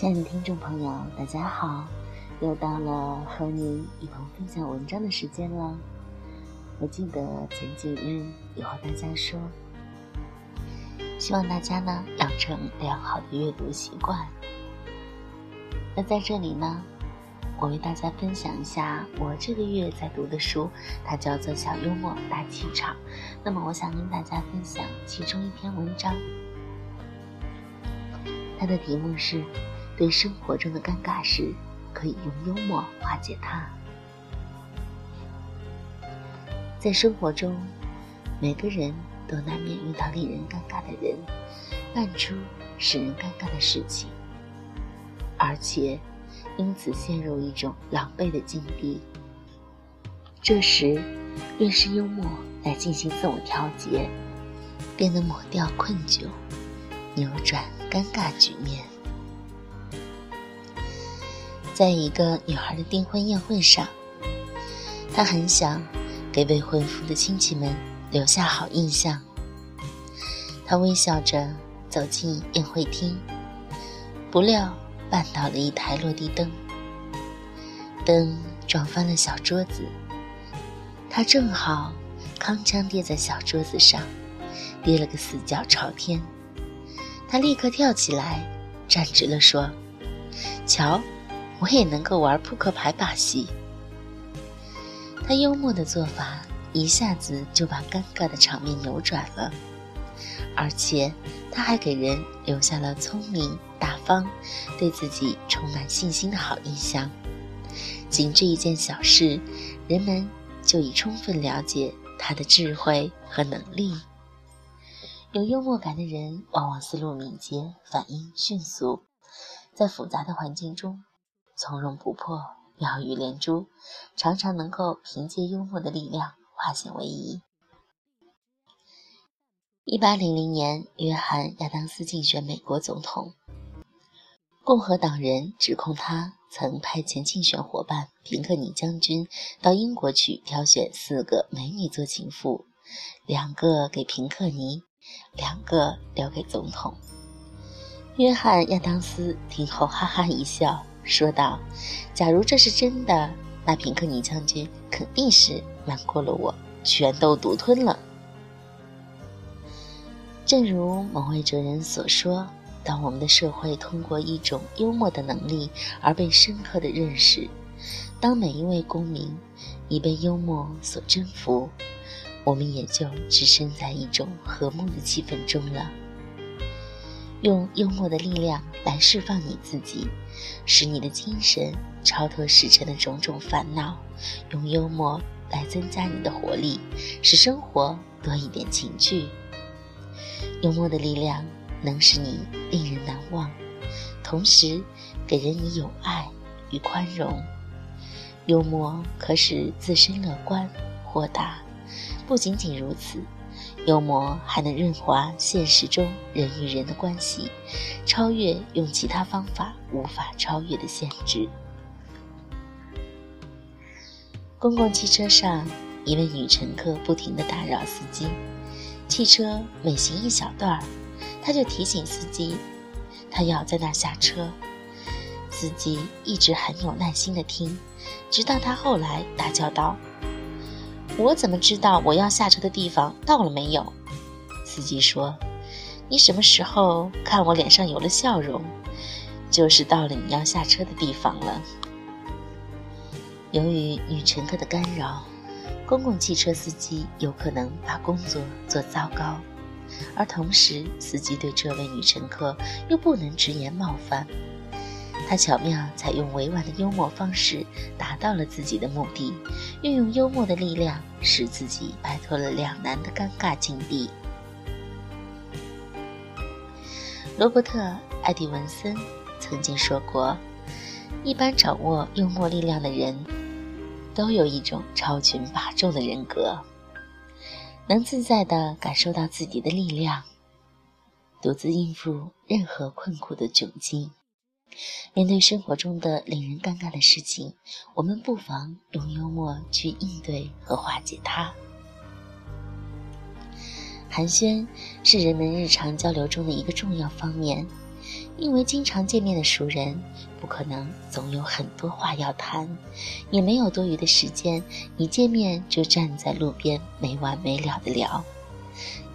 亲爱的听众朋友，大家好！又到了和您一同分享文章的时间了。我记得前几日有和大家说，希望大家呢养成良好的阅读习惯。那在这里呢，我为大家分享一下我这个月在读的书，它叫做《小幽默大气场》。那么，我想跟大家分享其中一篇文章，它的题目是。对生活中的尴尬事，可以用幽默化解它。在生活中，每个人都难免遇到令人尴尬的人，办出使人尴尬的事情，而且因此陷入一种狼狈的境地。这时，便是幽默来进行自我调节，便能抹掉困窘，扭转尴尬局面。在一个女孩的订婚宴会上，她很想给未婚夫的亲戚们留下好印象。她微笑着走进宴会厅，不料绊倒了一台落地灯，灯撞翻了小桌子，她正好铿锵跌在小桌子上，跌了个四脚朝天。她立刻跳起来，站直了说：“瞧。”我也能够玩扑克牌把戏。他幽默的做法一下子就把尴尬的场面扭转了，而且他还给人留下了聪明、大方、对自己充满信心的好印象。仅这一件小事，人们就已充分了解他的智慧和能力。有幽默感的人往往思路敏捷，反应迅速，在复杂的环境中。从容不迫，妙语连珠，常常能够凭借幽默的力量化险为夷。一八零零年，约翰·亚当斯竞选美国总统，共和党人指控他曾派遣竞选伙伴平克尼将军到英国去挑选四个美女做情妇，两个给平克尼，两个留给总统。约翰·亚当斯听后哈哈一笑。说道：“假如这是真的，那平克尼将军肯定是瞒过了我，全都独吞了。”正如某位哲人所说：“当我们的社会通过一种幽默的能力而被深刻的认识，当每一位公民已被幽默所征服，我们也就置身在一种和睦的气氛中了。”用幽默的力量来释放你自己，使你的精神超脱世尘的种种烦恼；用幽默来增加你的活力，使生活多一点情趣。幽默的力量能使你令人难忘，同时给人以友爱与宽容。幽默可使自身乐观豁达，不仅仅如此。幽默还能润滑现实中人与人的关系，超越用其他方法无法超越的限制。公共汽车上，一位女乘客不停地打扰司机，汽车每行一小段儿，她就提醒司机，她要在那儿下车。司机一直很有耐心地听，直到他后来大叫道。我怎么知道我要下车的地方到了没有？司机说：“你什么时候看我脸上有了笑容，就是到了你要下车的地方了。”由于女乘客的干扰，公共汽车司机有可能把工作做糟糕，而同时司机对这位女乘客又不能直言冒犯。他巧妙采用委婉的幽默方式，达到了自己的目的，运用幽默的力量，使自己摆脱了两难的尴尬境地。罗伯特·艾迪文森曾经说过：“一般掌握幽默力量的人，都有一种超群拔众的人格，能自在地感受到自己的力量，独自应付任何困苦的窘境。”面对生活中的令人尴尬的事情，我们不妨用幽默去应对和化解它。寒暄是人们日常交流中的一个重要方面，因为经常见面的熟人不可能总有很多话要谈，也没有多余的时间一见面就站在路边没完没了的聊。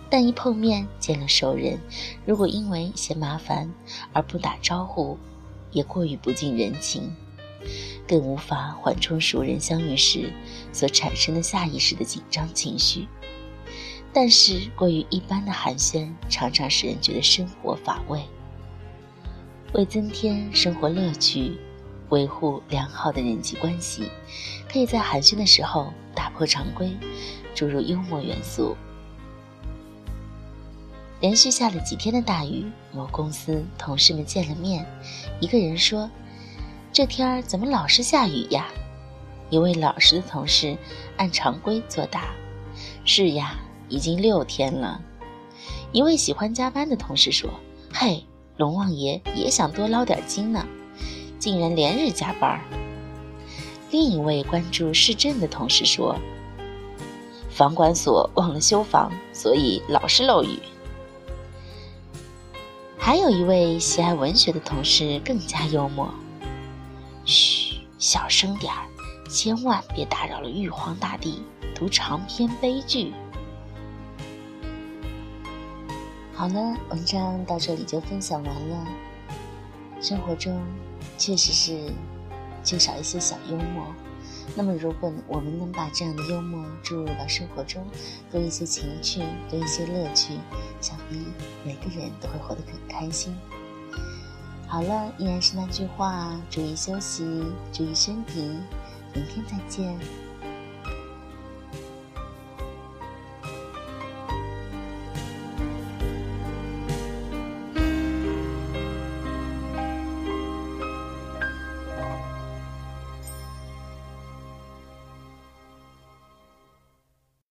但一碰面见了熟人，如果因为嫌麻烦而不打招呼，也过于不近人情，更无法缓冲熟人相遇时所产生的下意识的紧张情绪。但是过于一般的寒暄，常常使人觉得生活乏味。为增添生活乐趣，维护良好的人际关系，可以在寒暄的时候打破常规，注入幽默元素。连续下了几天的大雨，某公司同事们见了面，一个人说：“这天儿怎么老是下雨呀？”一位老实的同事按常规作答：“是呀，已经六天了。”一位喜欢加班的同事说：“嘿，龙王爷也想多捞点金呢，竟然连日加班。”另一位关注市政的同事说：“房管所忘了修房，所以老是漏雨。”还有一位喜爱文学的同事更加幽默：“嘘，小声点儿，千万别打扰了玉皇大帝读长篇悲剧。”好了，文章到这里就分享完了。生活中确实是缺少一些小幽默。那么，如果我们能把这样的幽默注入到生活中，多一些情趣，多一些乐趣，想必每个人都会活得很开心。好了，依然是那句话，注意休息，注意身体，明天再见。